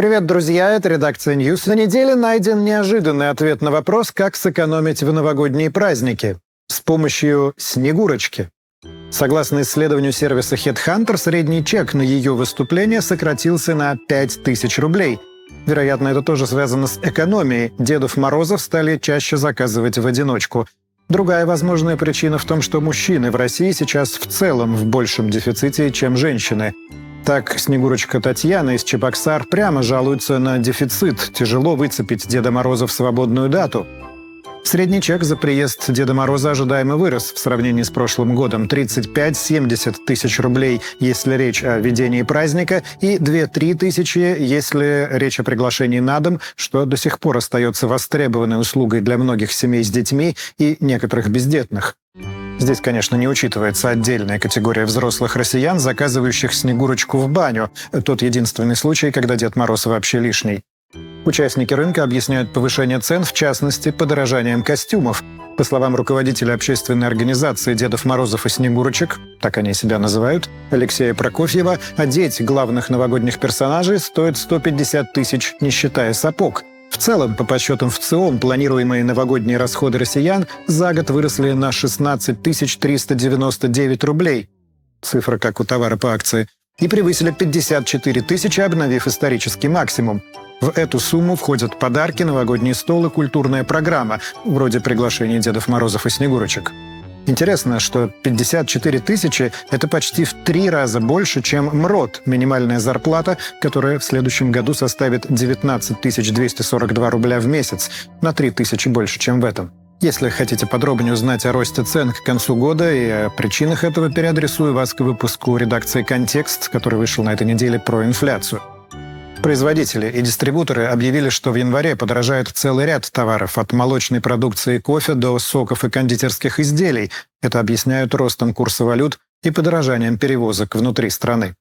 Привет, друзья, это редакция News. На неделе найден неожиданный ответ на вопрос, как сэкономить в новогодние праздники. С помощью Снегурочки. Согласно исследованию сервиса Headhunter, средний чек на ее выступление сократился на 5000 рублей. Вероятно, это тоже связано с экономией. Дедов Морозов стали чаще заказывать в одиночку. Другая возможная причина в том, что мужчины в России сейчас в целом в большем дефиците, чем женщины. Так, Снегурочка Татьяна из Чебоксар прямо жалуется на дефицит. Тяжело выцепить Деда Мороза в свободную дату. Средний чек за приезд Деда Мороза ожидаемо вырос в сравнении с прошлым годом. 35-70 тысяч рублей, если речь о ведении праздника, и 2-3 тысячи, если речь о приглашении на дом, что до сих пор остается востребованной услугой для многих семей с детьми и некоторых бездетных. Здесь, конечно, не учитывается отдельная категория взрослых россиян, заказывающих Снегурочку в баню. Тот единственный случай, когда Дед Мороз вообще лишний. Участники рынка объясняют повышение цен, в частности, подорожанием костюмов. По словам руководителя общественной организации Дедов Морозов и Снегурочек, так они себя называют, Алексея Прокофьева, одеть главных новогодних персонажей стоит 150 тысяч, не считая сапог. В целом, по подсчетам в ЦИОМ, планируемые новогодние расходы россиян за год выросли на 16 399 рублей. Цифра как у товара по акции. И превысили 54 тысячи, обновив исторический максимум. В эту сумму входят подарки, новогодний стол и культурная программа, вроде приглашения Дедов Морозов и Снегурочек. Интересно, что 54 тысячи – это почти в три раза больше, чем МРОД, минимальная зарплата, которая в следующем году составит 19 242 рубля в месяц, на 3 тысячи больше, чем в этом. Если хотите подробнее узнать о росте цен к концу года и о причинах этого, переадресую вас к выпуску редакции «Контекст», который вышел на этой неделе про инфляцию. Производители и дистрибуторы объявили, что в январе подорожает целый ряд товаров, от молочной продукции кофе до соков и кондитерских изделий. Это объясняют ростом курса валют и подорожанием перевозок внутри страны.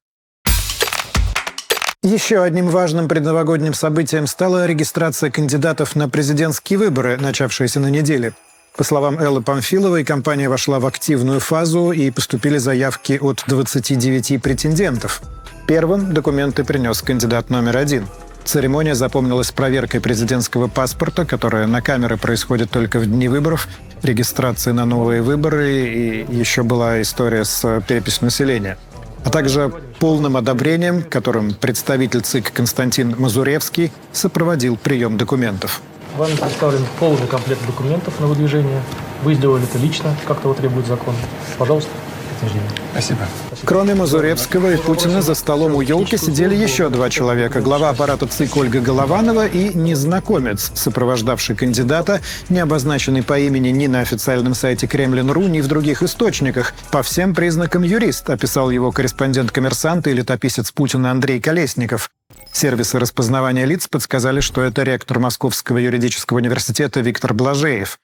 Еще одним важным предновогодним событием стала регистрация кандидатов на президентские выборы, начавшиеся на неделе. По словам Эллы Памфиловой, компания вошла в активную фазу и поступили заявки от 29 претендентов – Первым документы принес кандидат номер один. Церемония запомнилась проверкой президентского паспорта, которая на камеры происходит только в дни выборов, регистрации на новые выборы и еще была история с переписью населения. А также полным одобрением, которым представитель ЦИК Константин Мазуревский сопроводил прием документов. Вам представлен полный комплект документов на выдвижение. Вы сделали это лично, как того требует закон. Пожалуйста подтверждения. Спасибо. Кроме Мазуревского и Путина за столом у елки сидели еще два человека. Глава аппарата ЦИК Ольга Голованова и незнакомец, сопровождавший кандидата, не обозначенный по имени ни на официальном сайте Кремлин.ру, ни в других источниках. По всем признакам юрист, описал его корреспондент коммерсанта и летописец Путина Андрей Колесников. Сервисы распознавания лиц подсказали, что это ректор Московского юридического университета Виктор Блажеев.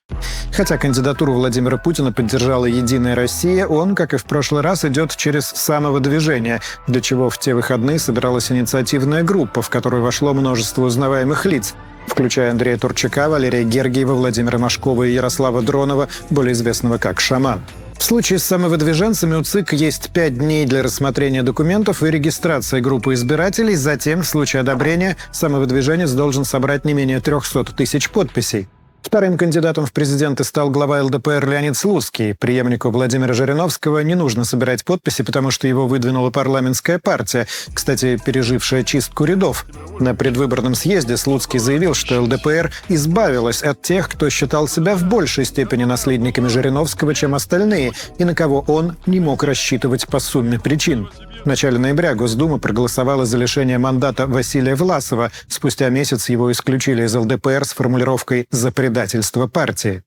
Хотя кандидатуру Владимира Путина поддержала «Единая Россия», он, как и в прошлый раз, идет через самовыдвижение, для чего в те выходные собиралась инициативная группа, в которую вошло множество узнаваемых лиц включая Андрея Турчака, Валерия Гергиева, Владимира Машкова и Ярослава Дронова, более известного как «Шаман». В случае с самовыдвиженцами у ЦИК есть пять дней для рассмотрения документов и регистрации группы избирателей. Затем, в случае одобрения, самовыдвиженец должен собрать не менее 300 тысяч подписей. Вторым кандидатом в президенты стал глава ЛДПР Леонид Слуцкий. Преемнику Владимира Жириновского не нужно собирать подписи, потому что его выдвинула парламентская партия, кстати, пережившая чистку рядов. На предвыборном съезде Слуцкий заявил, что ЛДПР избавилась от тех, кто считал себя в большей степени наследниками Жириновского, чем остальные, и на кого он не мог рассчитывать по сумме причин. В начале ноября Госдума проголосовала за лишение мандата Василия Власова. Спустя месяц его исключили из ЛДПР с формулировкой «за предательство партии».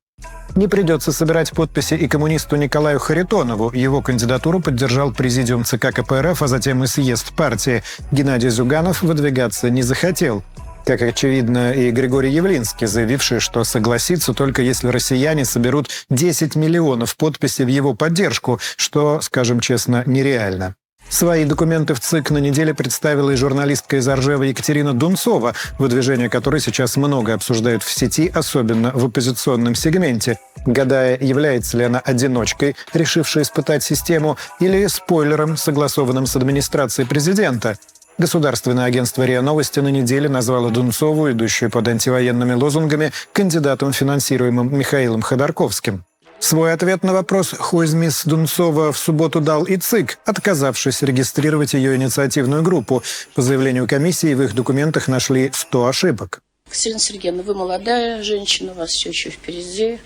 Не придется собирать подписи и коммунисту Николаю Харитонову. Его кандидатуру поддержал президиум ЦК КПРФ, а затем и съезд партии. Геннадий Зюганов выдвигаться не захотел. Как очевидно, и Григорий Явлинский, заявивший, что согласится только если россияне соберут 10 миллионов подписей в его поддержку, что, скажем честно, нереально. Свои документы в ЦИК на неделе представила и журналистка из Оржева Екатерина Дунцова, выдвижение которой сейчас много обсуждают в сети, особенно в оппозиционном сегменте, гадая, является ли она одиночкой, решившей испытать систему, или спойлером, согласованным с администрацией президента. Государственное агентство РИА Новости на неделе назвало Дунцову, идущую под антивоенными лозунгами, кандидатом, финансируемым Михаилом Ходорковским. Свой ответ на вопрос Хойзмис Дунцова в субботу дал и ЦИК, отказавшись регистрировать ее инициативную группу. По заявлению комиссии в их документах нашли 100 ошибок. Катерина Сергеевна, вы молодая женщина, у вас все еще впереди.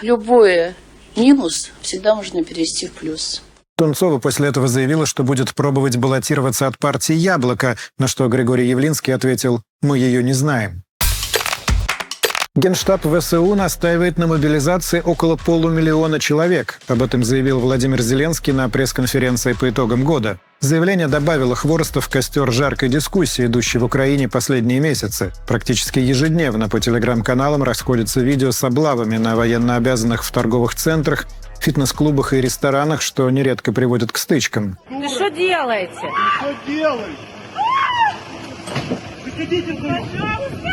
Любое минус всегда можно перевести в плюс. Тунцова после этого заявила, что будет пробовать баллотироваться от партии «Яблоко», на что Григорий Явлинский ответил «Мы ее не знаем». Генштаб ВСУ настаивает на мобилизации около полумиллиона человек. Об этом заявил Владимир Зеленский на пресс-конференции по итогам года. Заявление добавило хвороста в костер жаркой дискуссии, идущей в Украине последние месяцы. Практически ежедневно по телеграм-каналам расходятся видео с облавами на военнообязанных в торговых центрах, фитнес-клубах и ресторанах, что нередко приводит к стычкам. Вы что делаете? Что делаете? Выходите вдвоем!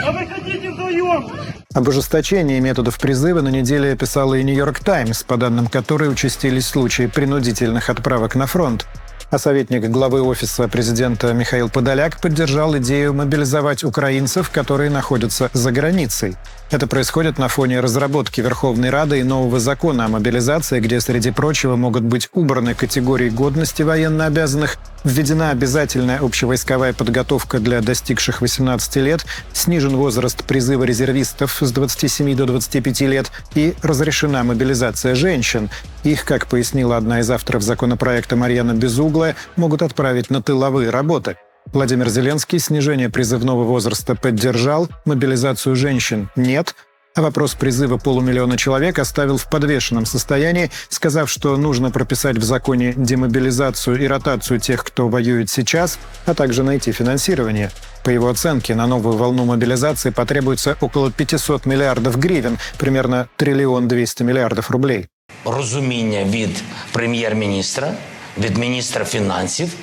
А выходите вдвоем! Об ужесточении методов призыва на неделе писала и «Нью-Йорк Таймс», по данным которой участились случаи принудительных отправок на фронт. А советник главы Офиса президента Михаил Подоляк поддержал идею мобилизовать украинцев, которые находятся за границей. Это происходит на фоне разработки Верховной Рады и нового закона о мобилизации, где, среди прочего, могут быть убраны категории годности военнообязанных, введена обязательная общевойсковая подготовка для достигших 18 лет, снижен возраст призыва резервистов с 27 до 25 лет и разрешена мобилизация женщин. Их, как пояснила одна из авторов законопроекта Марьяна Безуглая, могут отправить на тыловые работы. Владимир Зеленский снижение призывного возраста поддержал, мобилизацию женщин нет, вопрос призыва полумиллиона человек оставил в подвешенном состоянии, сказав, что нужно прописать в законе демобилизацию и ротацию тех, кто воюет сейчас, а также найти финансирование. По его оценке, на новую волну мобилизации потребуется около 500 миллиардов гривен, примерно триллион 200 миллиардов рублей. Розуміння від прем'єр-міністра, від міністра фінансів –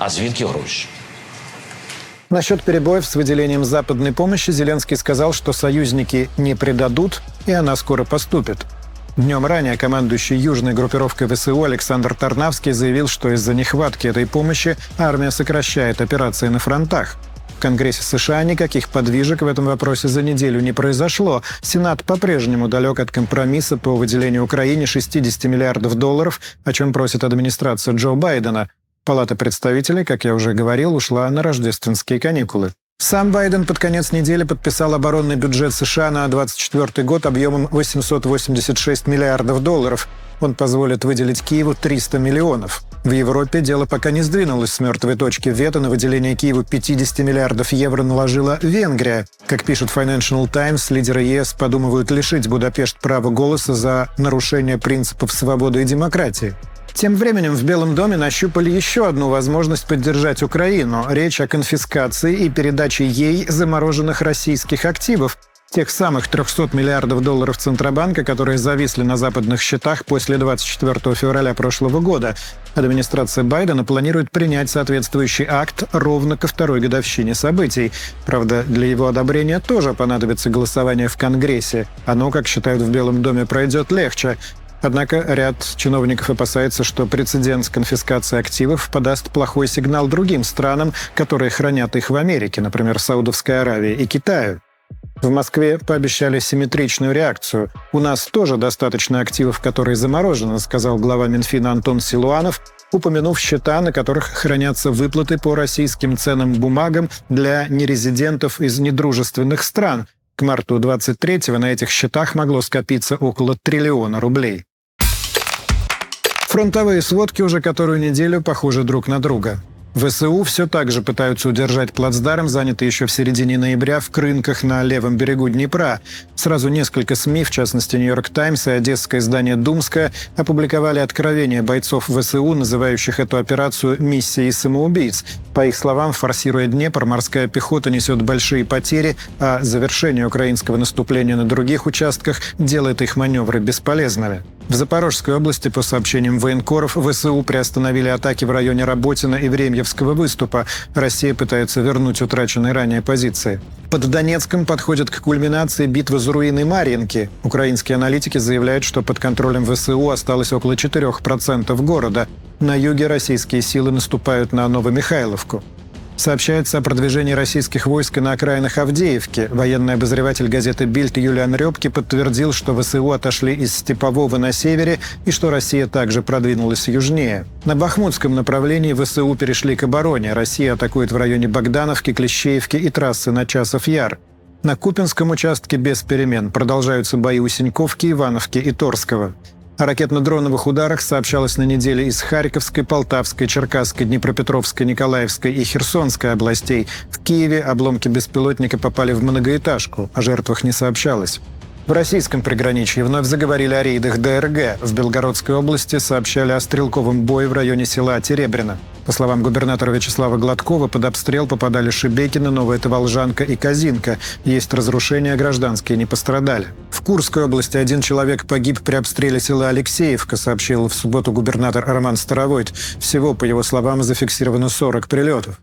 а звідки гроші? Насчет перебоев с выделением западной помощи Зеленский сказал, что союзники не предадут, и она скоро поступит. Днем ранее командующий южной группировкой ВСУ Александр Тарнавский заявил, что из-за нехватки этой помощи армия сокращает операции на фронтах. В Конгрессе США никаких подвижек в этом вопросе за неделю не произошло. Сенат по-прежнему далек от компромисса по выделению Украине 60 миллиардов долларов, о чем просит администрация Джо Байдена. Палата представителей, как я уже говорил, ушла на рождественские каникулы. Сам Байден под конец недели подписал оборонный бюджет США на 2024 год объемом 886 миллиардов долларов. Он позволит выделить Киеву 300 миллионов. В Европе дело пока не сдвинулось с мертвой точки. Вето на выделение Киеву 50 миллиардов евро наложила Венгрия. Как пишет Financial Times, лидеры ЕС подумывают лишить Будапешт права голоса за нарушение принципов свободы и демократии. Тем временем в Белом доме нащупали еще одну возможность поддержать Украину. Речь о конфискации и передаче ей замороженных российских активов, тех самых 300 миллиардов долларов Центробанка, которые зависли на западных счетах после 24 февраля прошлого года. Администрация Байдена планирует принять соответствующий акт ровно ко второй годовщине событий. Правда, для его одобрения тоже понадобится голосование в Конгрессе. Оно, как считают в Белом доме, пройдет легче. Однако ряд чиновников опасается, что прецедент с конфискацией активов подаст плохой сигнал другим странам, которые хранят их в Америке, например, Саудовской Аравии и Китаю. В Москве пообещали симметричную реакцию. «У нас тоже достаточно активов, которые заморожены», сказал глава Минфина Антон Силуанов, упомянув счета, на которых хранятся выплаты по российским ценным бумагам для нерезидентов из недружественных стран. К марту 23-го на этих счетах могло скопиться около триллиона рублей. Фронтовые сводки уже которую неделю похожи друг на друга. ВСУ все так же пытаются удержать плацдарм, занятый еще в середине ноября в Крынках на левом берегу Днепра. Сразу несколько СМИ, в частности «Нью-Йорк Таймс» и одесское издание «Думская», опубликовали откровения бойцов ВСУ, называющих эту операцию «миссией самоубийц». По их словам, форсируя Днепр, морская пехота несет большие потери, а завершение украинского наступления на других участках делает их маневры бесполезными. В Запорожской области, по сообщениям военкоров, ВСУ приостановили атаки в районе Работина и Времьевского выступа. Россия пытается вернуть утраченные ранее позиции. Под Донецком подходит к кульминации битвы за руины Марьинки. Украинские аналитики заявляют, что под контролем ВСУ осталось около 4% города. На юге российские силы наступают на Новомихайловку. Сообщается о продвижении российских войск на окраинах Авдеевки. Военный обозреватель газеты «Бильд» Юлиан Рёбки подтвердил, что ВСУ отошли из Степового на севере и что Россия также продвинулась южнее. На Бахмутском направлении ВСУ перешли к обороне. Россия атакует в районе Богдановки, Клещеевки и трассы на Часов-Яр. На Купинском участке без перемен продолжаются бои у Синьковки, Ивановки и Торского. О ракетно-дроновых ударах сообщалось на неделе из Харьковской, Полтавской, Черкасской, Днепропетровской, Николаевской и Херсонской областей. В Киеве обломки беспилотника попали в многоэтажку, о жертвах не сообщалось. В российском приграничье вновь заговорили о рейдах ДРГ. В Белгородской области сообщали о стрелковом бое в районе села Теребрина. По словам губернатора Вячеслава Гладкова, под обстрел попадали Шебекина, Новая Таволжанка и Казинка. Есть разрушения, гражданские не пострадали. В Курской области один человек погиб при обстреле села Алексеевка, сообщил в субботу губернатор Роман Старовойт. Всего, по его словам, зафиксировано 40 прилетов.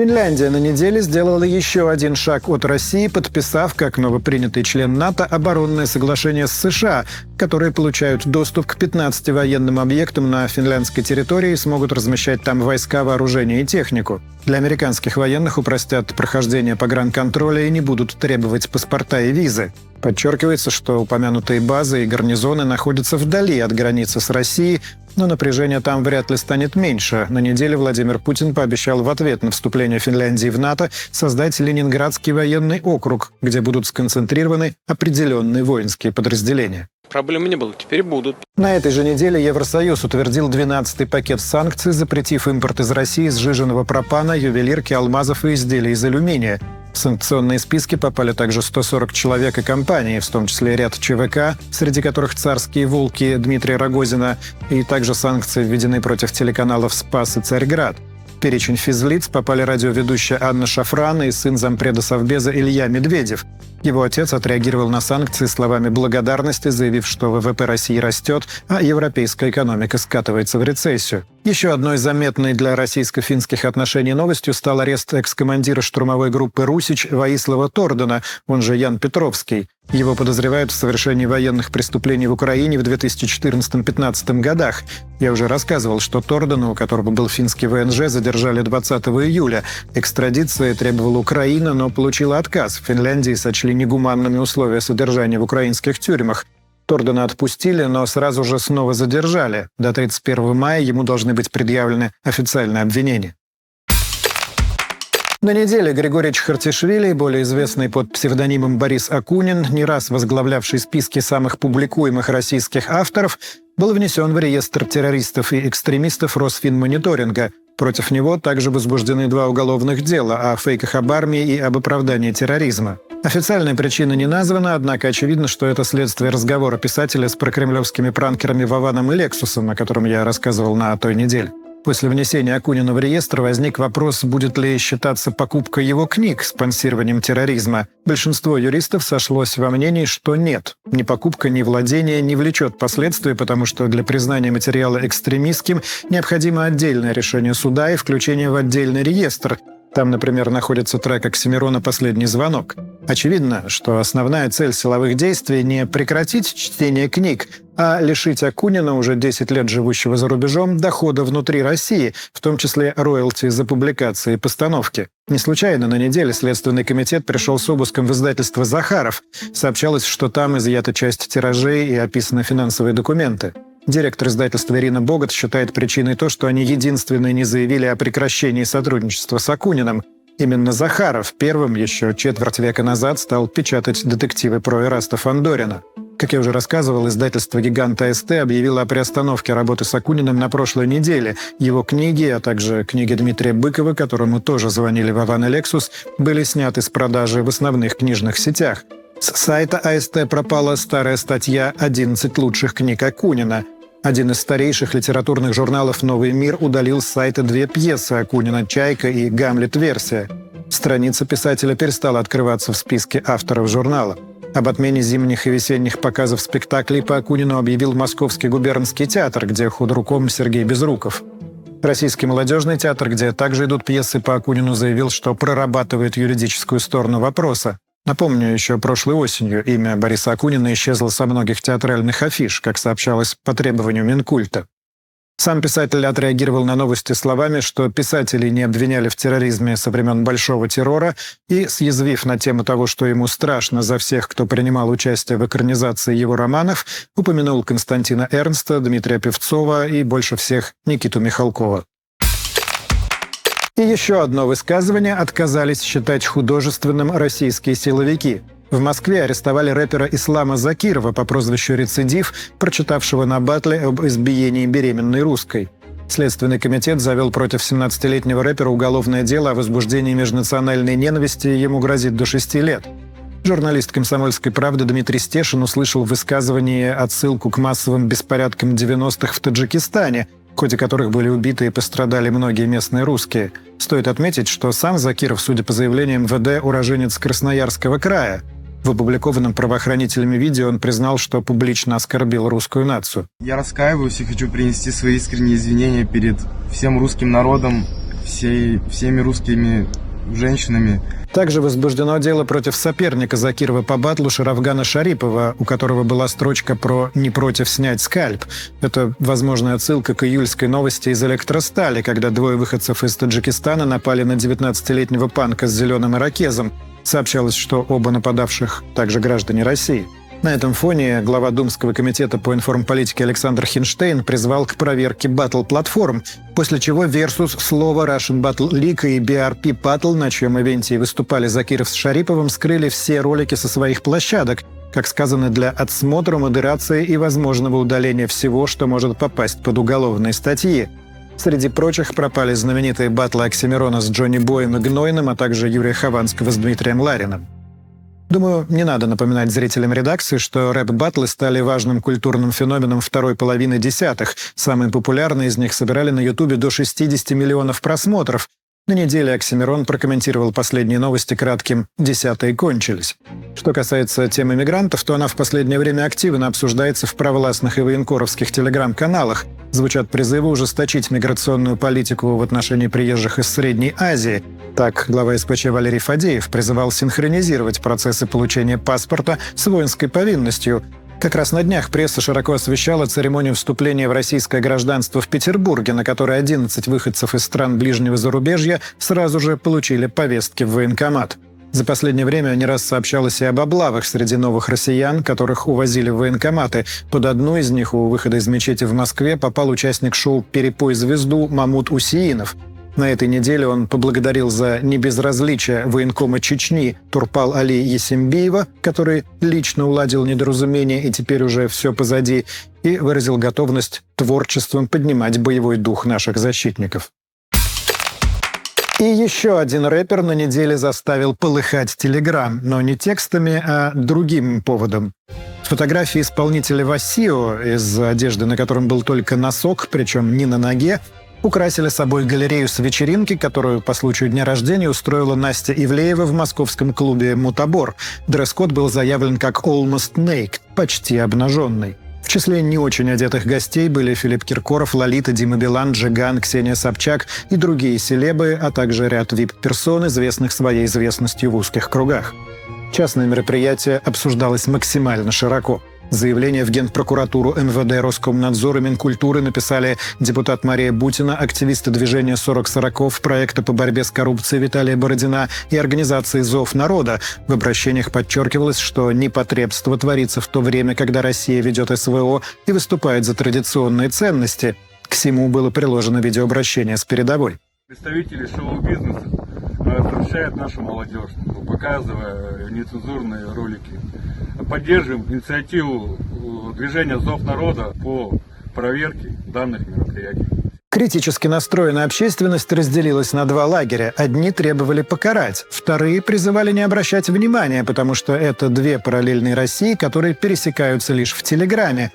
Финляндия на неделе сделала еще один шаг от России, подписав, как новопринятый член НАТО, оборонное соглашение с США, которые получают доступ к 15 военным объектам на финляндской территории и смогут размещать там войска, вооружение и технику. Для американских военных упростят прохождение погранконтроля и не будут требовать паспорта и визы. Подчеркивается, что упомянутые базы и гарнизоны находятся вдали от границы с Россией, но напряжение там вряд ли станет меньше. На неделе Владимир Путин пообещал в ответ на вступление Финляндии в НАТО создать Ленинградский военный округ, где будут сконцентрированы определенные воинские подразделения. Проблем не было, теперь будут. На этой же неделе Евросоюз утвердил 12-й пакет санкций, запретив импорт из России сжиженного пропана, ювелирки, алмазов и изделий из алюминия. В санкционные списки попали также 140 человек и компаний, в том числе ряд ЧВК, среди которых «Царские волки» Дмитрия Рогозина, и также санкции введены против телеканалов «Спас» и «Царьград». Перечень физлиц попали радиоведущая Анна Шафран и сын зампреда Совбеза Илья Медведев. Его отец отреагировал на санкции словами благодарности, заявив, что ВВП России растет, а европейская экономика скатывается в рецессию. Еще одной заметной для российско-финских отношений новостью стал арест экс-командира штурмовой группы «Русич» Ваислава Тордена, он же Ян Петровский. Его подозревают в совершении военных преступлений в Украине в 2014-2015 годах. Я уже рассказывал, что Тордена, у которого был финский ВНЖ, задержали 20 июля. Экстрадиция требовала Украина, но получила отказ. В Финляндии сочли негуманными условия содержания в украинских тюрьмах. Тордена отпустили, но сразу же снова задержали. До 31 мая ему должны быть предъявлены официальные обвинения. На неделе Григорий Чхартишвили, более известный под псевдонимом Борис Акунин, не раз возглавлявший списки самых публикуемых российских авторов, был внесен в реестр террористов и экстремистов Росфинмониторинга. Против него также возбуждены два уголовных дела о фейках об армии и об оправдании терроризма. Официальная причина не названа, однако очевидно, что это следствие разговора писателя с прокремлевскими пранкерами Вованом и Лексусом, о котором я рассказывал на той неделе. После внесения Акунина в реестр возник вопрос, будет ли считаться покупка его книг спонсированием терроризма. Большинство юристов сошлось во мнении, что нет. Ни покупка, ни владение не влечет последствий, потому что для признания материала экстремистским необходимо отдельное решение суда и включение в отдельный реестр, там, например, находится трек Оксимирона «Последний звонок». Очевидно, что основная цель силовых действий не прекратить чтение книг, а лишить Акунина, уже 10 лет живущего за рубежом, дохода внутри России, в том числе роялти за публикации и постановки. Не случайно на неделе Следственный комитет пришел с обыском в издательство «Захаров». Сообщалось, что там изъята часть тиражей и описаны финансовые документы. Директор издательства Ирина Богат считает причиной то, что они единственные не заявили о прекращении сотрудничества с Акуниным. Именно Захаров первым еще четверть века назад стал печатать детективы про Эраста Фандорина. Как я уже рассказывал, издательство «Гигант АСТ» объявило о приостановке работы с Акуниным на прошлой неделе. Его книги, а также книги Дмитрия Быкова, которому тоже звонили Вован и Лексус, были сняты с продажи в основных книжных сетях – с сайта АСТ пропала старая статья «11 лучших книг Акунина». Один из старейших литературных журналов «Новый мир» удалил с сайта две пьесы Акунина «Чайка» и «Гамлет-версия». Страница писателя перестала открываться в списке авторов журнала. Об отмене зимних и весенних показов спектаклей по Акунину объявил Московский губернский театр, где худруком Сергей Безруков. Российский молодежный театр, где также идут пьесы по Акунину, заявил, что прорабатывает юридическую сторону вопроса. Напомню, еще прошлой осенью имя Бориса Акунина исчезло со многих театральных афиш, как сообщалось по требованию Минкульта. Сам писатель отреагировал на новости словами, что писателей не обвиняли в терроризме со времен Большого террора и, съязвив на тему того, что ему страшно за всех, кто принимал участие в экранизации его романов, упомянул Константина Эрнста, Дмитрия Певцова и, больше всех, Никиту Михалкова. И еще одно высказывание отказались считать художественным российские силовики – в Москве арестовали рэпера Ислама Закирова по прозвищу «Рецидив», прочитавшего на батле об избиении беременной русской. Следственный комитет завел против 17-летнего рэпера уголовное дело о возбуждении межнациональной ненависти, ему грозит до 6 лет. Журналист «Комсомольской правды» Дмитрий Стешин услышал в высказывании отсылку к массовым беспорядкам 90-х в Таджикистане, в ходе которых были убиты и пострадали многие местные русские. Стоит отметить, что сам Закиров, судя по заявлениям МВД, уроженец Красноярского края – в опубликованном правоохранителями видео он признал, что публично оскорбил русскую нацию. Я раскаиваюсь и хочу принести свои искренние извинения перед всем русским народом, всей, всеми русскими женщинами. Также возбуждено дело против соперника Закирова по батлу Шарафгана Шарипова, у которого была строчка про «не против снять скальп». Это возможная отсылка к июльской новости из электростали, когда двое выходцев из Таджикистана напали на 19-летнего панка с зеленым ирокезом. Сообщалось, что оба нападавших также граждане России. На этом фоне глава Думского комитета по информполитике Александр Хинштейн призвал к проверке батл-платформ, после чего Versus, Слово, Russian Battle League и BRP Battle, на чьем ивенте выступали Закиров с Шариповым, скрыли все ролики со своих площадок, как сказано, для отсмотра, модерации и возможного удаления всего, что может попасть под уголовные статьи. Среди прочих пропали знаменитые батлы Оксимирона с Джонни Боем и Гнойным, а также Юрия Хованского с Дмитрием Лариным. Думаю, не надо напоминать зрителям редакции, что рэп-баттлы стали важным культурным феноменом второй половины десятых. Самые популярные из них собирали на Ютубе до 60 миллионов просмотров, на неделе Оксимирон прокомментировал последние новости кратким «десятые кончились». Что касается темы мигрантов, то она в последнее время активно обсуждается в провластных и военкоровских телеграм-каналах. Звучат призывы ужесточить миграционную политику в отношении приезжих из Средней Азии. Так, глава СПЧ Валерий Фадеев призывал синхронизировать процессы получения паспорта с воинской повинностью, как раз на днях пресса широко освещала церемонию вступления в российское гражданство в Петербурге, на которой 11 выходцев из стран ближнего зарубежья сразу же получили повестки в военкомат. За последнее время не раз сообщалось и об облавах среди новых россиян, которых увозили в военкоматы. Под одну из них у выхода из мечети в Москве попал участник шоу «Перепой звезду» Мамут Усиинов – на этой неделе он поблагодарил за небезразличие военкома Чечни Турпал Али Есембиева, который лично уладил недоразумение и теперь уже все позади, и выразил готовность творчеством поднимать боевой дух наших защитников. И еще один рэпер на неделе заставил полыхать Телеграм, но не текстами, а другим поводом. Фотографии исполнителя Васио, из одежды на котором был только носок, причем не на ноге, украсили собой галерею с вечеринки, которую по случаю дня рождения устроила Настя Ивлеева в московском клубе «Мутабор». Дресс-код был заявлен как «almost naked» — почти обнаженный. В числе не очень одетых гостей были Филипп Киркоров, Лолита, Дима Билан, Джиган, Ксения Собчак и другие селебы, а также ряд вип-персон, известных своей известностью в узких кругах. Частное мероприятие обсуждалось максимально широко. Заявление в Генпрокуратуру МВД, Роскомнадзор и Минкультуры написали депутат Мария Бутина, активисты движения 40-40, проекта по борьбе с коррупцией Виталия Бородина и организации «Зов народа». В обращениях подчеркивалось, что непотребство творится в то время, когда Россия ведет СВО и выступает за традиционные ценности. К всему было приложено видеообращение с передовой. Представители шоу-бизнеса отвращают нашу молодежь, показывая нецензурные ролики поддерживаем инициативу э, движения «Зов народа» по проверке данных мероприятий. Критически настроенная общественность разделилась на два лагеря. Одни требовали покарать, вторые призывали не обращать внимания, потому что это две параллельные России, которые пересекаются лишь в Телеграме.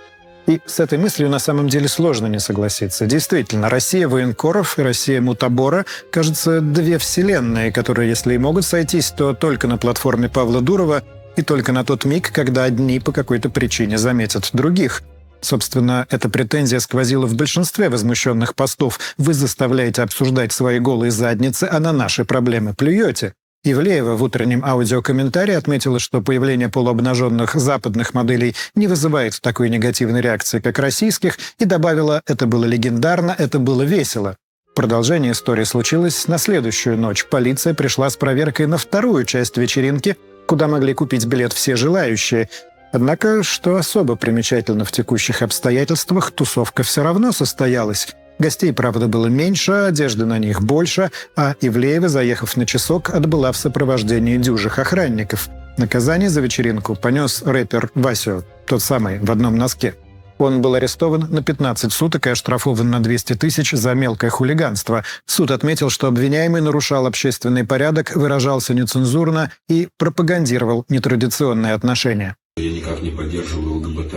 И с этой мыслью на самом деле сложно не согласиться. Действительно, Россия военкоров и Россия мутабора, кажется, две вселенные, которые, если и могут сойтись, то только на платформе Павла Дурова и только на тот миг, когда одни по какой-то причине заметят других. Собственно, эта претензия сквозила в большинстве возмущенных постов. Вы заставляете обсуждать свои голые задницы, а на наши проблемы плюете. Ивлеева в утреннем аудиокомментарии отметила, что появление полуобнаженных западных моделей не вызывает такой негативной реакции, как российских, и добавила «это было легендарно, это было весело». Продолжение истории случилось на следующую ночь. Полиция пришла с проверкой на вторую часть вечеринки, куда могли купить билет все желающие. Однако, что особо примечательно в текущих обстоятельствах, тусовка все равно состоялась. Гостей, правда, было меньше, одежды на них больше, а Ивлеева, заехав на часок, отбыла в сопровождении дюжих охранников. Наказание за вечеринку понес рэпер Васю, тот самый, в одном носке. Он был арестован на 15 суток и оштрафован на 200 тысяч за мелкое хулиганство. Суд отметил, что обвиняемый нарушал общественный порядок, выражался нецензурно и пропагандировал нетрадиционные отношения. Я никак не поддерживаю ЛГБТ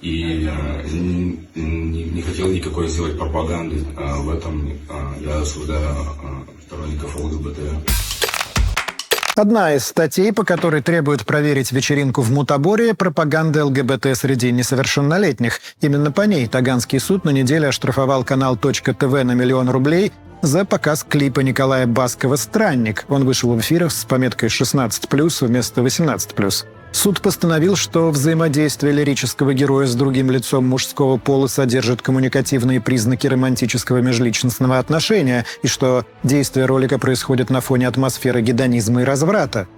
и э, не, хотел никакой сделать пропаганды э, в этом. Э, я осуждаю сторонников ЛГБТ. Одна из статей, по которой требуют проверить вечеринку в Мутаборе, пропаганда ЛГБТ среди несовершеннолетних. Именно по ней Таганский суд на неделе оштрафовал канал .тв на миллион рублей за показ клипа Николая Баскова «Странник». Он вышел в эфир с пометкой «16+,» вместо «18+.» Суд постановил, что взаимодействие лирического героя с другим лицом мужского пола содержит коммуникативные признаки романтического межличностного отношения и что действие ролика происходит на фоне атмосферы гедонизма и разврата.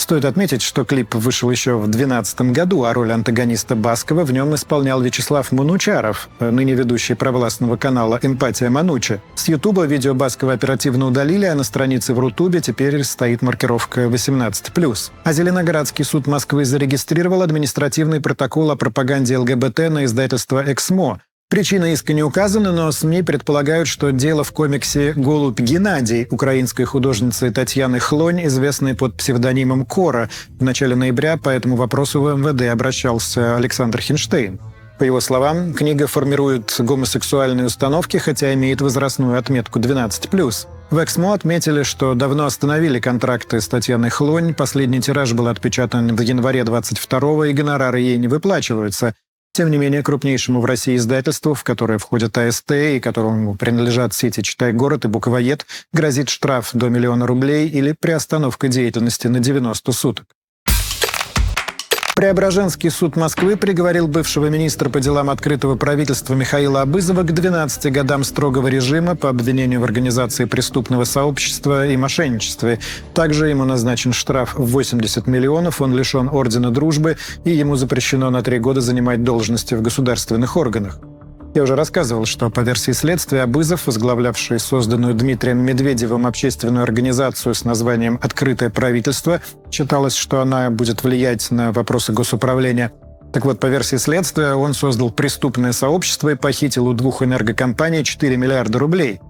Стоит отметить, что клип вышел еще в 2012 году, а роль антагониста Баскова в нем исполнял Вячеслав Манучаров, ныне ведущий провластного канала «Эмпатия Манучи». С Ютуба видео Баскова оперативно удалили, а на странице в Рутубе теперь стоит маркировка 18+. А Зеленоградский суд Москвы зарегистрировал административный протокол о пропаганде ЛГБТ на издательство «Эксмо», Причина иска не указана, но СМИ предполагают, что дело в комиксе «Голубь Геннадий» украинской художницы Татьяны Хлонь, известной под псевдонимом Кора. В начале ноября по этому вопросу в МВД обращался Александр Хинштейн. По его словам, книга формирует гомосексуальные установки, хотя имеет возрастную отметку 12+. В Эксмо отметили, что давно остановили контракты с Татьяной Хлонь. Последний тираж был отпечатан в январе 22-го, и гонорары ей не выплачиваются. Тем не менее, крупнейшему в России издательству, в которое входят АСТ и которому принадлежат сети «Читай город» и «Буквоед», грозит штраф до миллиона рублей или приостановка деятельности на 90 суток. Преображенский суд Москвы приговорил бывшего министра по делам открытого правительства Михаила Абызова к 12 годам строгого режима по обвинению в организации преступного сообщества и мошенничестве. Также ему назначен штраф в 80 миллионов, он лишен Ордена Дружбы и ему запрещено на три года занимать должности в государственных органах. Я уже рассказывал, что по версии следствия Абызов, возглавлявший созданную Дмитрием Медведевым общественную организацию с названием «Открытое правительство», считалось, что она будет влиять на вопросы госуправления. Так вот, по версии следствия, он создал преступное сообщество и похитил у двух энергокомпаний 4 миллиарда рублей.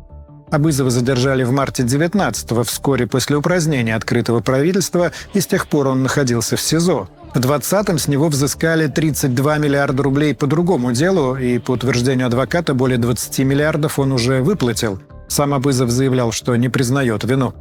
Абызова задержали в марте 19-го, вскоре после упразднения открытого правительства, и с тех пор он находился в СИЗО. В 2020-м с него взыскали 32 миллиарда рублей по другому делу, и по утверждению адвоката более 20 миллиардов он уже выплатил. Сам Абызов заявлял, что не признает вину.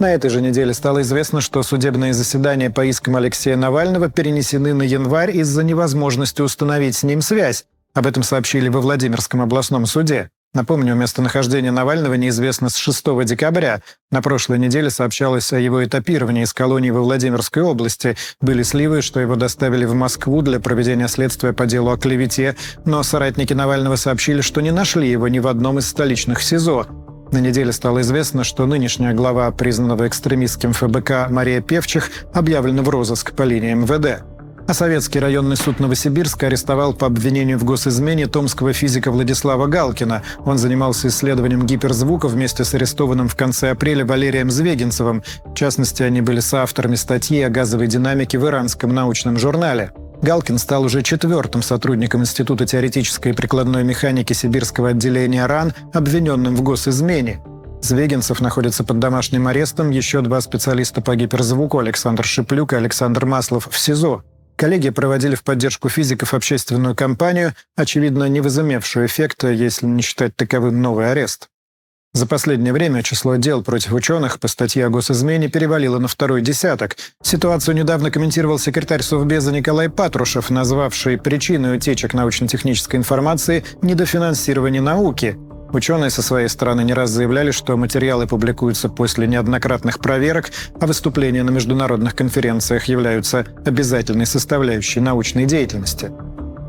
На этой же неделе стало известно, что судебные заседания по искам Алексея Навального перенесены на январь из-за невозможности установить с ним связь. Об этом сообщили во Владимирском областном суде. Напомню, местонахождение Навального неизвестно с 6 декабря. На прошлой неделе сообщалось о его этапировании из колонии во Владимирской области. Были сливы, что его доставили в Москву для проведения следствия по делу о клевете, но соратники Навального сообщили, что не нашли его ни в одном из столичных СИЗО. На неделе стало известно, что нынешняя глава признанного экстремистским ФБК Мария Певчих объявлена в розыск по линии МВД. А Советский районный суд Новосибирска арестовал по обвинению в госизмене томского физика Владислава Галкина. Он занимался исследованием гиперзвука вместе с арестованным в конце апреля Валерием Звегинцевым. В частности, они были соавторами статьи о газовой динамике в иранском научном журнале. Галкин стал уже четвертым сотрудником Института теоретической и прикладной механики Сибирского отделения РАН, обвиненным в госизмене. Звегинцев находится под домашним арестом, еще два специалиста по гиперзвуку Александр Шиплюк и Александр Маслов в СИЗО. Коллеги проводили в поддержку физиков общественную кампанию, очевидно, не возымевшую эффекта, если не считать таковым новый арест. За последнее время число дел против ученых по статье о госизмене перевалило на второй десяток. Ситуацию недавно комментировал секретарь Совбеза Николай Патрушев, назвавший причиной утечек научно-технической информации недофинансирование науки. Ученые со своей стороны не раз заявляли, что материалы публикуются после неоднократных проверок, а выступления на международных конференциях являются обязательной составляющей научной деятельности.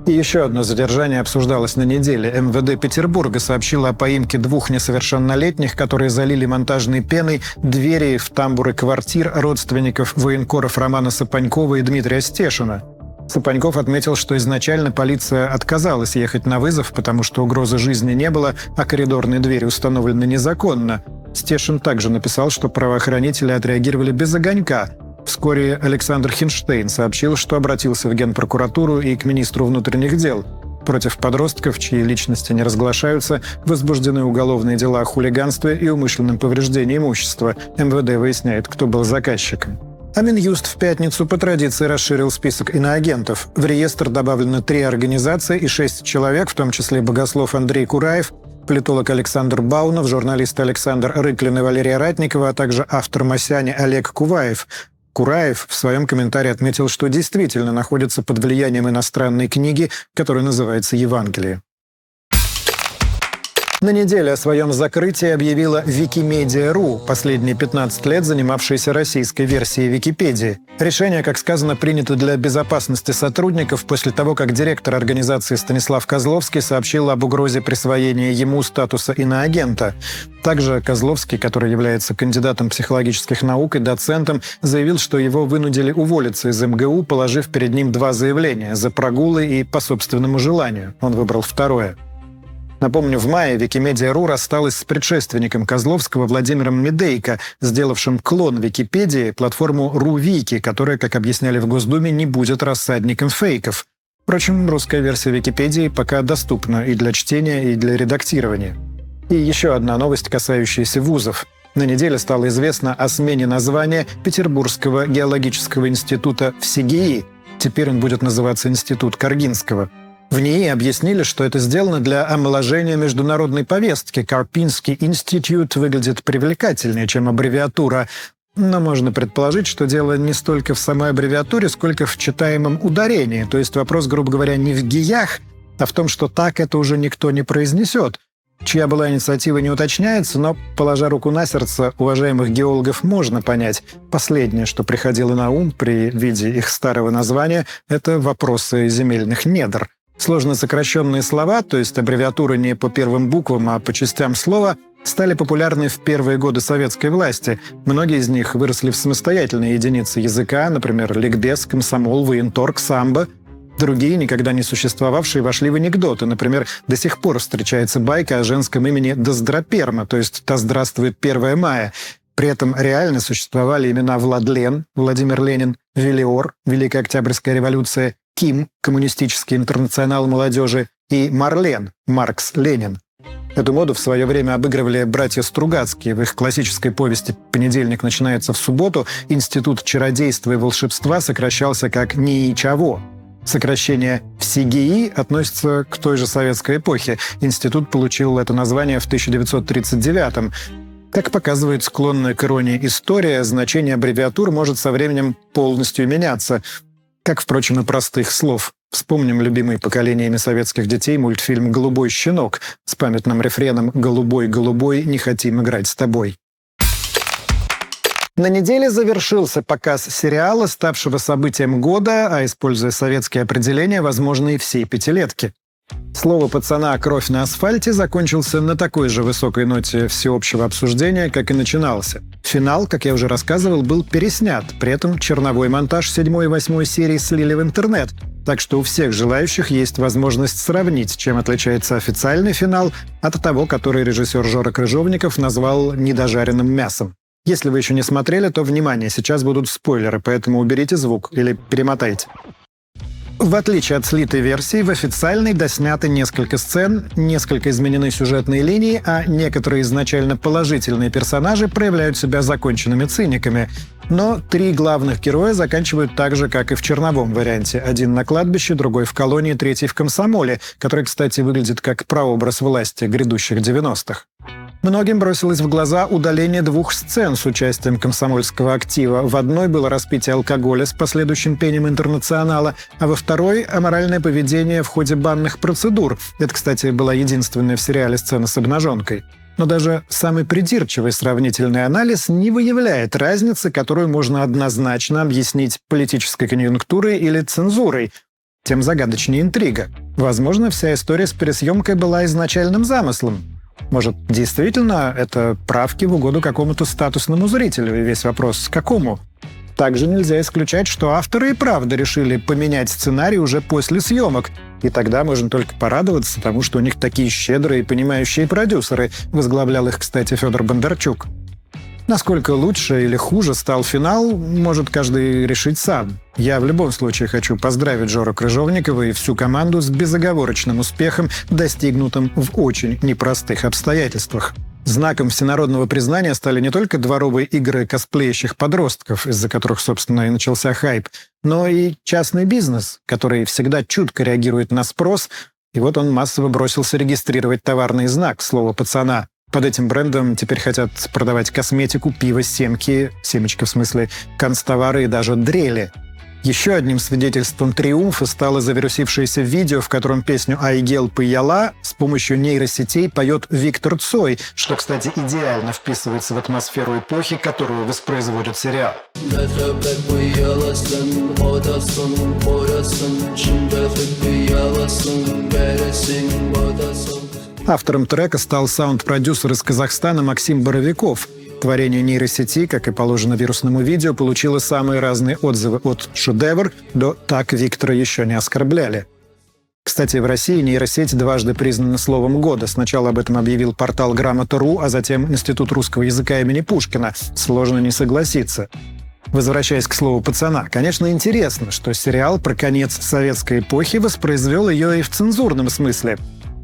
И еще одно задержание обсуждалось на неделе. МВД Петербурга сообщило о поимке двух несовершеннолетних, которые залили монтажной пеной двери в тамбуры квартир родственников военкоров Романа Сапанькова и Дмитрия Стешина. Сапаньков отметил, что изначально полиция отказалась ехать на вызов, потому что угрозы жизни не было, а коридорные двери установлены незаконно. Стешин также написал, что правоохранители отреагировали без огонька, Вскоре Александр Хинштейн сообщил, что обратился в Генпрокуратуру и к министру внутренних дел. Против подростков, чьи личности не разглашаются, возбуждены уголовные дела о хулиганстве и умышленном повреждении имущества. МВД выясняет, кто был заказчиком. А Минюст в пятницу по традиции расширил список иноагентов. В реестр добавлены три организации и шесть человек, в том числе богослов Андрей Кураев, политолог Александр Баунов, журналист Александр Рыклин и Валерия Ратникова, а также автор «Масяни» Олег Куваев. Кураев в своем комментарии отметил, что действительно находится под влиянием иностранной книги, которая называется «Евангелие». На неделе о своем закрытии объявила Wikimedia.ru, последние 15 лет занимавшаяся российской версией Википедии. Решение, как сказано, принято для безопасности сотрудников после того, как директор организации Станислав Козловский сообщил об угрозе присвоения ему статуса иноагента. Также Козловский, который является кандидатом психологических наук и доцентом, заявил, что его вынудили уволиться из МГУ, положив перед ним два заявления – за прогулы и по собственному желанию. Он выбрал второе. Напомню, в мае Викимедиа.ру рассталась с предшественником Козловского Владимиром Медейко, сделавшим клон Википедии, платформу РуВики, которая, как объясняли в Госдуме, не будет рассадником фейков. Впрочем, русская версия Википедии пока доступна и для чтения, и для редактирования. И еще одна новость, касающаяся вузов. На неделе стало известно о смене названия Петербургского геологического института в СИГИИ. Теперь он будет называться Институт Каргинского – в ней объяснили, что это сделано для омоложения международной повестки. Карпинский институт выглядит привлекательнее, чем аббревиатура. Но можно предположить, что дело не столько в самой аббревиатуре, сколько в читаемом ударении. То есть вопрос, грубо говоря, не в гиях, а в том, что так это уже никто не произнесет. Чья была инициатива не уточняется, но, положа руку на сердце, уважаемых геологов можно понять. Последнее, что приходило на ум при виде их старого названия, это вопросы земельных недр. Сложно сокращенные слова, то есть аббревиатуры не по первым буквам, а по частям слова, стали популярны в первые годы советской власти. Многие из них выросли в самостоятельные единицы языка, например, ликбез, комсомол, военторг, самбо. Другие, никогда не существовавшие, вошли в анекдоты. Например, до сих пор встречается байка о женском имени Доздраперма, то есть «Да здравствует 1 мая». При этом реально существовали имена Владлен, Владимир Ленин, Велиор, Великая Октябрьская революция, Ким, коммунистический интернационал молодежи, и Марлен, Маркс, Ленин. Эту моду в свое время обыгрывали братья Стругацкие. В их классической повести «Понедельник начинается в субботу» институт чародейства и волшебства сокращался как «НИИЧАВО». Сокращение ВСИГИИ относится к той же советской эпохе. Институт получил это название в 1939-м. Как показывает склонная к иронии история, значение аббревиатур может со временем полностью меняться. Как, впрочем, и простых слов. Вспомним любимый поколениями советских детей мультфильм «Голубой щенок» с памятным рефреном «Голубой, голубой, не хотим играть с тобой». На неделе завершился показ сериала, ставшего событием года, а используя советские определения, возможно, и всей пятилетки. Слово пацана «Кровь на асфальте» закончился на такой же высокой ноте всеобщего обсуждения, как и начинался. Финал, как я уже рассказывал, был переснят. При этом черновой монтаж седьмой и восьмой серии слили в интернет. Так что у всех желающих есть возможность сравнить, чем отличается официальный финал от того, который режиссер Жора Крыжовников назвал «недожаренным мясом». Если вы еще не смотрели, то, внимание, сейчас будут спойлеры, поэтому уберите звук или перемотайте. В отличие от слитой версии, в официальной досняты несколько сцен, несколько изменены сюжетные линии, а некоторые изначально положительные персонажи проявляют себя законченными циниками. Но три главных героя заканчивают так же, как и в черновом варианте. Один на кладбище, другой в колонии, третий в комсомоле, который, кстати, выглядит как прообраз власти грядущих 90-х. Многим бросилось в глаза удаление двух сцен с участием комсомольского актива. В одной было распитие алкоголя с последующим пением интернационала, а во второй – аморальное поведение в ходе банных процедур. Это, кстати, была единственная в сериале сцена с обнаженкой. Но даже самый придирчивый сравнительный анализ не выявляет разницы, которую можно однозначно объяснить политической конъюнктурой или цензурой. Тем загадочнее интрига. Возможно, вся история с пересъемкой была изначальным замыслом. Может, действительно это правки в угоду какому-то статусному зрителю, и весь вопрос какому? Также нельзя исключать, что авторы и правда решили поменять сценарий уже после съемок. И тогда можно только порадоваться тому, что у них такие щедрые и понимающие продюсеры. Возглавлял их, кстати, Федор Бондарчук. Насколько лучше или хуже стал финал, может каждый решить сам. Я в любом случае хочу поздравить Жора Крыжовникова и всю команду с безоговорочным успехом, достигнутым в очень непростых обстоятельствах. Знаком всенародного признания стали не только дворовые игры косплеящих подростков, из-за которых, собственно, и начался хайп, но и частный бизнес, который всегда чутко реагирует на спрос, и вот он массово бросился регистрировать товарный знак слова «пацана», под этим брендом теперь хотят продавать косметику, пиво, семки, семечки в смысле, констовары и даже дрели. Еще одним свидетельством триумфа стало завирусившееся видео, в котором песню «Айгел Паяла» с помощью нейросетей поет Виктор Цой, что, кстати, идеально вписывается в атмосферу эпохи, которую воспроизводит сериал. Автором трека стал саунд-продюсер из Казахстана Максим Боровиков. Творение нейросети, как и положено вирусному видео, получило самые разные отзывы от «шедевр» до «так Виктора еще не оскорбляли». Кстати, в России нейросеть дважды признана словом года. Сначала об этом объявил портал Грамота.ру, а затем Институт русского языка имени Пушкина. Сложно не согласиться. Возвращаясь к слову «пацана», конечно, интересно, что сериал про конец советской эпохи воспроизвел ее и в цензурном смысле.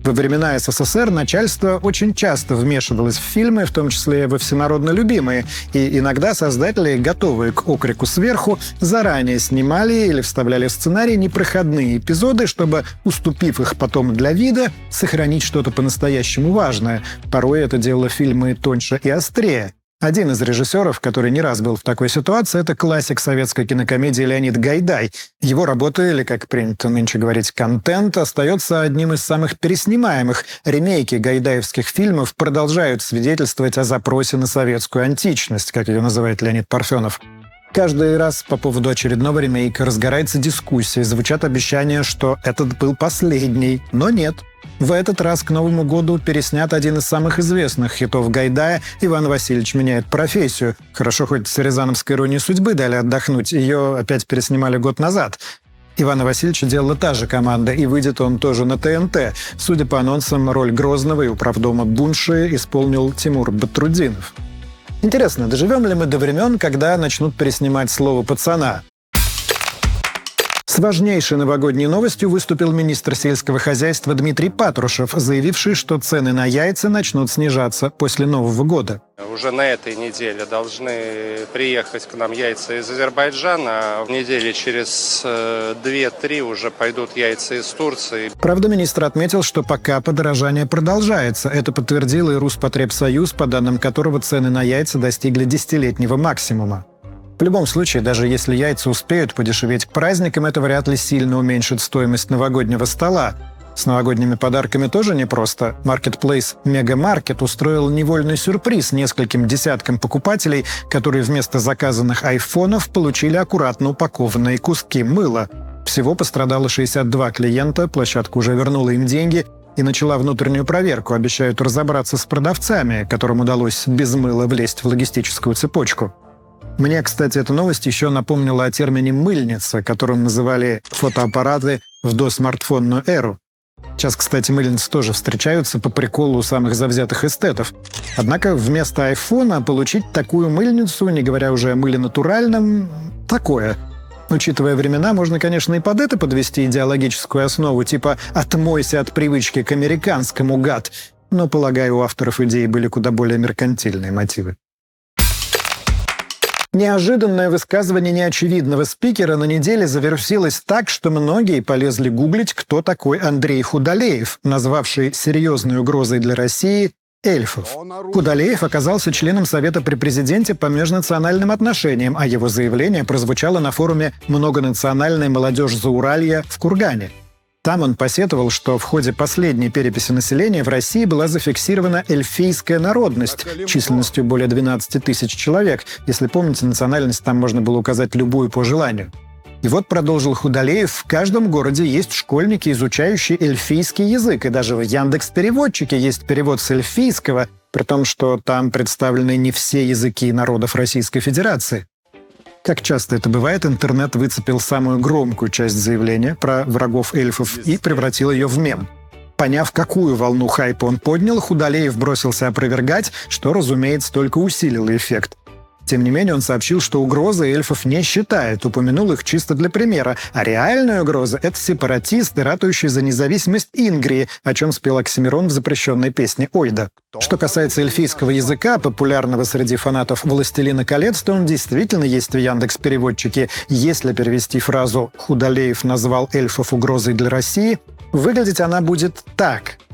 Во времена СССР начальство очень часто вмешивалось в фильмы, в том числе во всенародно любимые, и иногда создатели, готовые к окрику сверху, заранее снимали или вставляли в сценарий непроходные эпизоды, чтобы, уступив их потом для вида, сохранить что-то по-настоящему важное. Порой это делало фильмы тоньше и острее. Один из режиссеров, который не раз был в такой ситуации, это классик советской кинокомедии Леонид Гайдай. Его работа, или, как принято нынче говорить, контент, остается одним из самых переснимаемых. Ремейки гайдаевских фильмов продолжают свидетельствовать о запросе на советскую античность, как ее называет Леонид Парфенов. Каждый раз по поводу очередного ремейка разгорается дискуссия, звучат обещания, что этот был последний, но нет. В этот раз к Новому году переснят один из самых известных хитов Гайдая «Иван Васильевич меняет профессию». Хорошо, хоть с Рязановской иронией судьбы дали отдохнуть. Ее опять переснимали год назад. Ивана Васильевича делала та же команда, и выйдет он тоже на ТНТ. Судя по анонсам, роль Грозного и управдома Бунши исполнил Тимур Батрудинов. Интересно, доживем ли мы до времен, когда начнут переснимать слово «пацана»? С важнейшей новогодней новостью выступил министр сельского хозяйства Дмитрий Патрушев, заявивший, что цены на яйца начнут снижаться после Нового года. Уже на этой неделе должны приехать к нам яйца из Азербайджана, а в неделе через 2-3 э, уже пойдут яйца из Турции. Правда, министр отметил, что пока подорожание продолжается. Это подтвердил и Руспотребсоюз, по данным которого цены на яйца достигли десятилетнего максимума. В любом случае, даже если яйца успеют подешеветь к праздникам, это вряд ли сильно уменьшит стоимость новогоднего стола. С новогодними подарками тоже непросто. Marketplace Мегамаркет устроил невольный сюрприз нескольким десяткам покупателей, которые вместо заказанных айфонов получили аккуратно упакованные куски мыла. Всего пострадало 62 клиента, площадка уже вернула им деньги и начала внутреннюю проверку. Обещают разобраться с продавцами, которым удалось без мыла влезть в логистическую цепочку. Мне, кстати, эта новость еще напомнила о термине «мыльница», которым называли фотоаппараты в досмартфонную эру. Сейчас, кстати, мыльницы тоже встречаются по приколу у самых завзятых эстетов. Однако вместо айфона получить такую мыльницу, не говоря уже о мыле натуральном, такое. Учитывая времена, можно, конечно, и под это подвести идеологическую основу, типа «отмойся от привычки к американскому, гад». Но, полагаю, у авторов идеи были куда более меркантильные мотивы. Неожиданное высказывание неочевидного спикера на неделе завершилось так, что многие полезли гуглить, кто такой Андрей Худалеев, назвавший серьезной угрозой для России эльфов. Худалеев оказался членом Совета при президенте по межнациональным отношениям, а его заявление прозвучало на форуме «Многонациональная молодежь Зауралья» в Кургане. Там он посетовал, что в ходе последней переписи населения в России была зафиксирована эльфийская народность численностью более 12 тысяч человек. Если помните, национальность там можно было указать любую по желанию. И вот продолжил Худалеев, в каждом городе есть школьники, изучающие эльфийский язык, и даже в Яндекс-переводчике есть перевод с эльфийского, при том, что там представлены не все языки народов Российской Федерации. Как часто это бывает, интернет выцепил самую громкую часть заявления про врагов эльфов и превратил ее в мем. Поняв, какую волну хайпа он поднял, Худалеев бросился опровергать, что, разумеется, только усилило эффект. Тем не менее, он сообщил, что угрозы эльфов не считает, упомянул их чисто для примера. А реальная угроза — это сепаратисты, ратующие за независимость Ингрии, о чем спел Оксимирон в запрещенной песне «Ойда». Что касается эльфийского языка, популярного среди фанатов «Властелина колец», то он действительно есть в Яндекс-переводчике. Если перевести фразу «Худалеев назвал эльфов угрозой для России», выглядеть она будет так —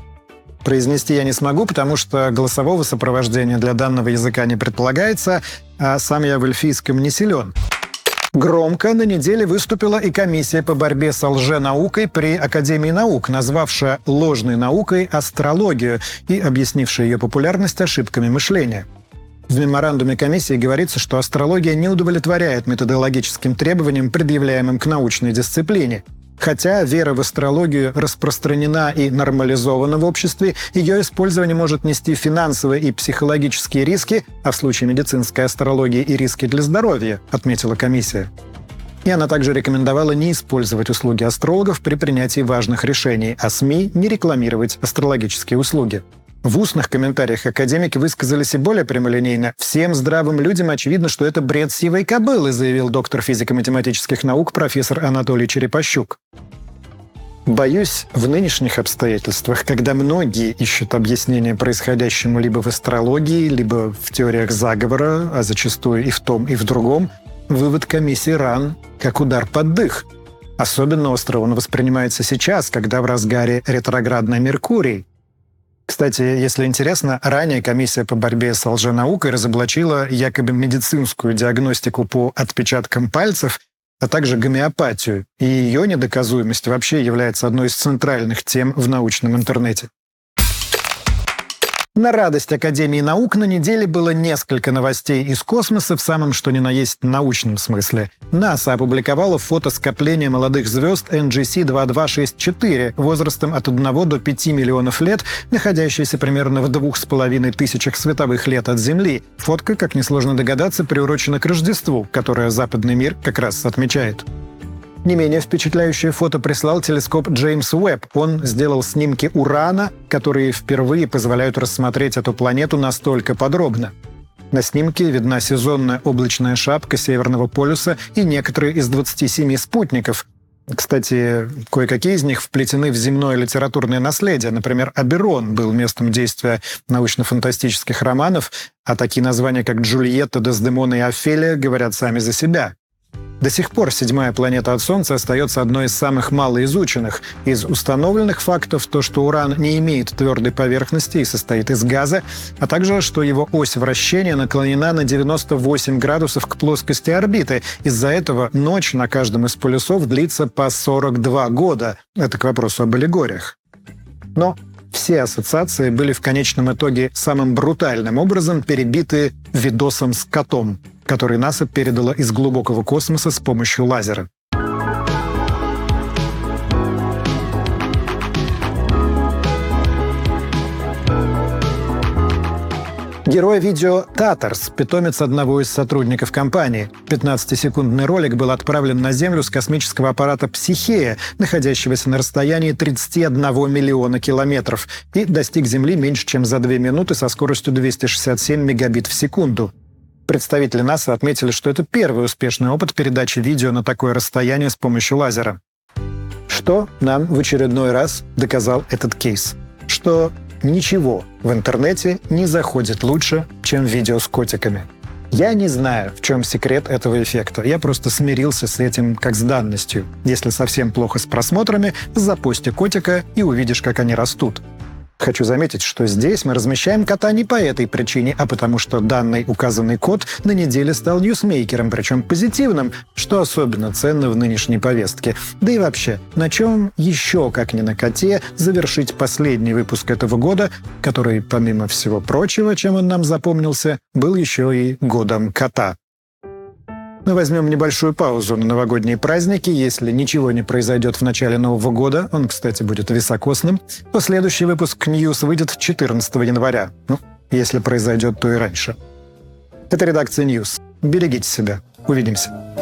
произнести я не смогу, потому что голосового сопровождения для данного языка не предполагается, а сам я в эльфийском не силен. Громко на неделе выступила и комиссия по борьбе с лженаукой при Академии наук, назвавшая ложной наукой астрологию и объяснившая ее популярность ошибками мышления. В меморандуме комиссии говорится, что астрология не удовлетворяет методологическим требованиям, предъявляемым к научной дисциплине – Хотя вера в астрологию распространена и нормализована в обществе, ее использование может нести финансовые и психологические риски, а в случае медицинской астрологии и риски для здоровья, отметила комиссия. И она также рекомендовала не использовать услуги астрологов при принятии важных решений, а СМИ не рекламировать астрологические услуги. В устных комментариях академики высказались и более прямолинейно. «Всем здравым людям очевидно, что это бред сивой кобылы», заявил доктор физико-математических наук профессор Анатолий Черепащук. Боюсь, в нынешних обстоятельствах, когда многие ищут объяснение происходящему либо в астрологии, либо в теориях заговора, а зачастую и в том, и в другом, вывод комиссии РАН как удар под дых. Особенно остро он воспринимается сейчас, когда в разгаре ретроградный Меркурий, кстати, если интересно, ранее комиссия по борьбе с лженаукой разоблачила якобы медицинскую диагностику по отпечаткам пальцев, а также гомеопатию, и ее недоказуемость вообще является одной из центральных тем в научном интернете. На радость Академии наук на неделе было несколько новостей из космоса в самом что ни на есть научном смысле. НАСА опубликовала фото скопления молодых звезд NGC 2264 возрастом от 1 до 5 миллионов лет, находящиеся примерно в двух с половиной тысячах световых лет от Земли. Фотка, как несложно догадаться, приурочена к Рождеству, которое западный мир как раз отмечает. Не менее впечатляющее фото прислал телескоп Джеймс Уэбб. Он сделал снимки Урана, которые впервые позволяют рассмотреть эту планету настолько подробно. На снимке видна сезонная облачная шапка Северного полюса и некоторые из 27 спутников. Кстати, кое-какие из них вплетены в земное литературное наследие. Например, Аберон был местом действия научно-фантастических романов, а такие названия, как Джульетта, Дездемона и Офелия, говорят сами за себя. До сих пор седьмая планета от Солнца остается одной из самых малоизученных. Из установленных фактов то, что Уран не имеет твердой поверхности и состоит из газа, а также, что его ось вращения наклонена на 98 градусов к плоскости орбиты. Из-за этого ночь на каждом из полюсов длится по 42 года. Это к вопросу об аллегориях. Но все ассоциации были в конечном итоге самым брутальным образом перебиты видосом с котом – который НАСА передала из глубокого космоса с помощью лазера. Герой видео «Татарс» — питомец одного из сотрудников компании. 15-секундный ролик был отправлен на Землю с космического аппарата «Психея», находящегося на расстоянии 31 миллиона километров, и достиг Земли меньше, чем за 2 минуты со скоростью 267 мегабит в секунду. Представители НАСА отметили, что это первый успешный опыт передачи видео на такое расстояние с помощью лазера. Что нам в очередной раз доказал этот кейс? Что ничего в интернете не заходит лучше, чем видео с котиками. Я не знаю, в чем секрет этого эффекта. Я просто смирился с этим как с данностью. Если совсем плохо с просмотрами, запусти котика и увидишь, как они растут. Хочу заметить, что здесь мы размещаем кота не по этой причине, а потому что данный указанный код на неделе стал ньюсмейкером, причем позитивным, что особенно ценно в нынешней повестке. Да и вообще, на чем еще, как ни на коте, завершить последний выпуск этого года, который, помимо всего прочего, чем он нам запомнился, был еще и годом кота. Мы возьмем небольшую паузу на новогодние праздники. Если ничего не произойдет в начале Нового года, он, кстати, будет високосным, то следующий выпуск «News» выйдет 14 января. Ну, если произойдет, то и раньше. Это редакция «News». Берегите себя. Увидимся.